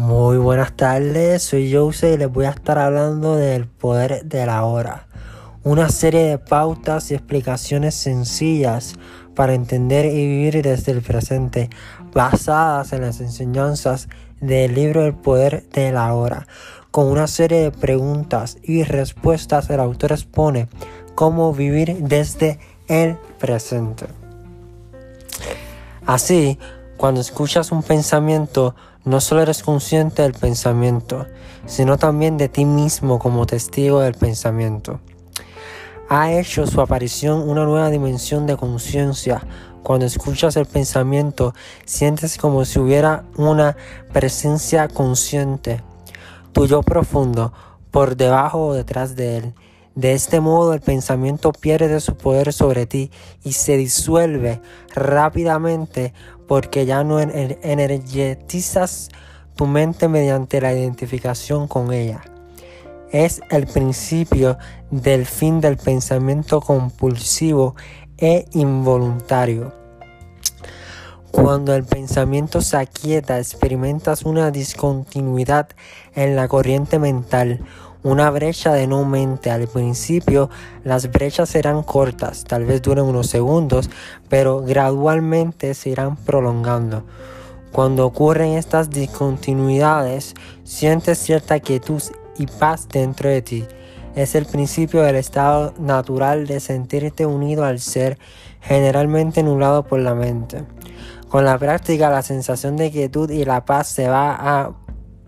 Muy buenas tardes, soy Jose y les voy a estar hablando del poder de la hora. Una serie de pautas y explicaciones sencillas para entender y vivir desde el presente, basadas en las enseñanzas del libro El poder de la hora. Con una serie de preguntas y respuestas, el autor expone cómo vivir desde el presente. Así, cuando escuchas un pensamiento, no solo eres consciente del pensamiento, sino también de ti mismo como testigo del pensamiento. Ha hecho su aparición una nueva dimensión de conciencia. Cuando escuchas el pensamiento, sientes como si hubiera una presencia consciente, tu yo profundo, por debajo o detrás de él. De este modo el pensamiento pierde su poder sobre ti y se disuelve rápidamente porque ya no energetizas tu mente mediante la identificación con ella. Es el principio del fin del pensamiento compulsivo e involuntario. Cuando el pensamiento se aquieta, experimentas una discontinuidad en la corriente mental, una brecha de no mente. Al principio las brechas serán cortas, tal vez duren unos segundos, pero gradualmente se irán prolongando. Cuando ocurren estas discontinuidades, sientes cierta quietud y paz dentro de ti. Es el principio del estado natural de sentirte unido al ser, generalmente anulado por la mente. Con la práctica, la sensación de quietud y la paz se va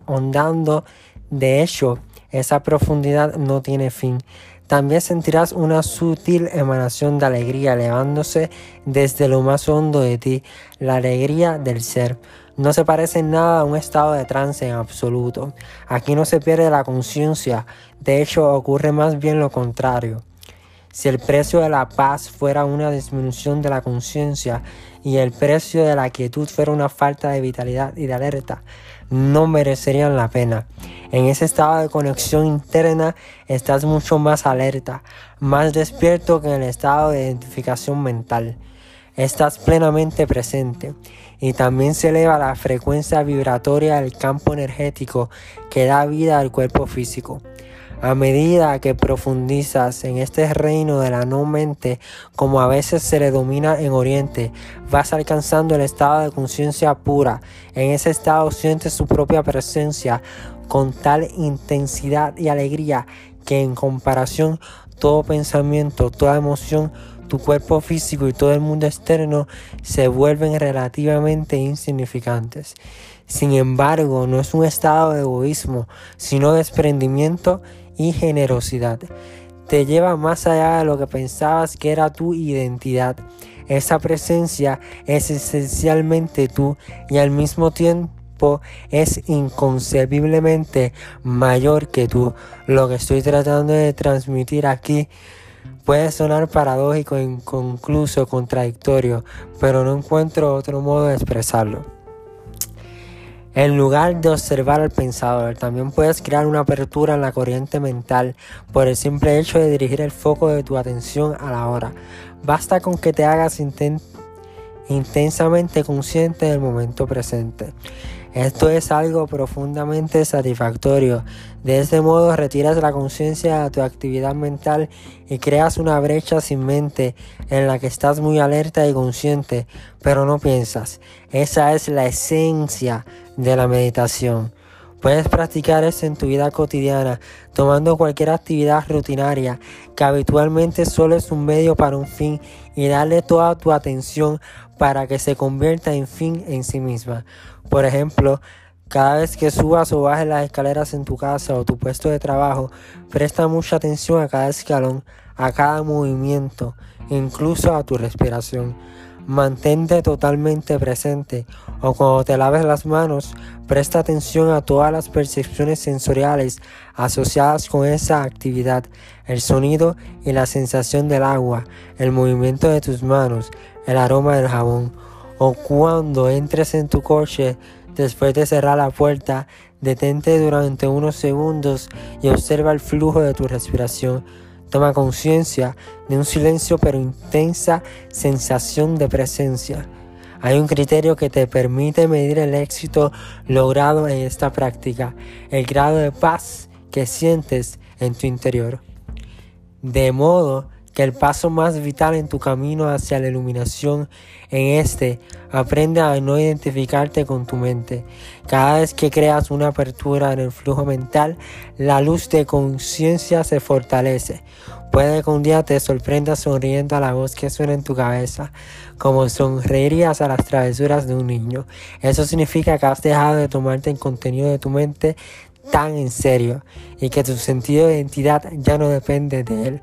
ahondando. De hecho, esa profundidad no tiene fin. También sentirás una sutil emanación de alegría elevándose desde lo más hondo de ti, la alegría del ser. No se parece en nada a un estado de trance en absoluto. Aquí no se pierde la conciencia, de hecho ocurre más bien lo contrario. Si el precio de la paz fuera una disminución de la conciencia y el precio de la quietud fuera una falta de vitalidad y de alerta, no merecerían la pena. En ese estado de conexión interna estás mucho más alerta, más despierto que en el estado de identificación mental. Estás plenamente presente y también se eleva la frecuencia vibratoria del campo energético que da vida al cuerpo físico. A medida que profundizas en este reino de la no mente, como a veces se le domina en Oriente, vas alcanzando el estado de conciencia pura. En ese estado sientes su propia presencia con tal intensidad y alegría que en comparación todo pensamiento, toda emoción, tu cuerpo físico y todo el mundo externo se vuelven relativamente insignificantes. Sin embargo, no es un estado de egoísmo, sino desprendimiento y generosidad. Te lleva más allá de lo que pensabas que era tu identidad. Esa presencia es esencialmente tú y al mismo tiempo es inconcebiblemente mayor que tú. Lo que estoy tratando de transmitir aquí puede sonar paradójico, inconcluso, contradictorio, pero no encuentro otro modo de expresarlo. En lugar de observar al pensador, también puedes crear una apertura en la corriente mental por el simple hecho de dirigir el foco de tu atención a la hora. Basta con que te hagas intensamente consciente del momento presente. Esto es algo profundamente satisfactorio. De este modo retiras la conciencia de tu actividad mental y creas una brecha sin mente en la que estás muy alerta y consciente, pero no piensas. Esa es la esencia de la meditación. Puedes practicar esto en tu vida cotidiana, tomando cualquier actividad rutinaria que habitualmente solo es un medio para un fin y darle toda tu atención para que se convierta en fin en sí misma. Por ejemplo, cada vez que subas o bajes las escaleras en tu casa o tu puesto de trabajo, presta mucha atención a cada escalón, a cada movimiento, incluso a tu respiración. Mantente totalmente presente o cuando te laves las manos, presta atención a todas las percepciones sensoriales asociadas con esa actividad, el sonido y la sensación del agua, el movimiento de tus manos, el aroma del jabón. O cuando entres en tu coche, después de cerrar la puerta, detente durante unos segundos y observa el flujo de tu respiración Toma conciencia de un silencio pero intensa sensación de presencia. Hay un criterio que te permite medir el éxito logrado en esta práctica, el grado de paz que sientes en tu interior. De modo que el paso más vital en tu camino hacia la iluminación en este, aprende a no identificarte con tu mente. Cada vez que creas una apertura en el flujo mental, la luz de conciencia se fortalece. Puede que un día te sorprendas sonriendo a la voz que suena en tu cabeza, como sonreirías a las travesuras de un niño. Eso significa que has dejado de tomarte el contenido de tu mente tan en serio y que tu sentido de identidad ya no depende de él.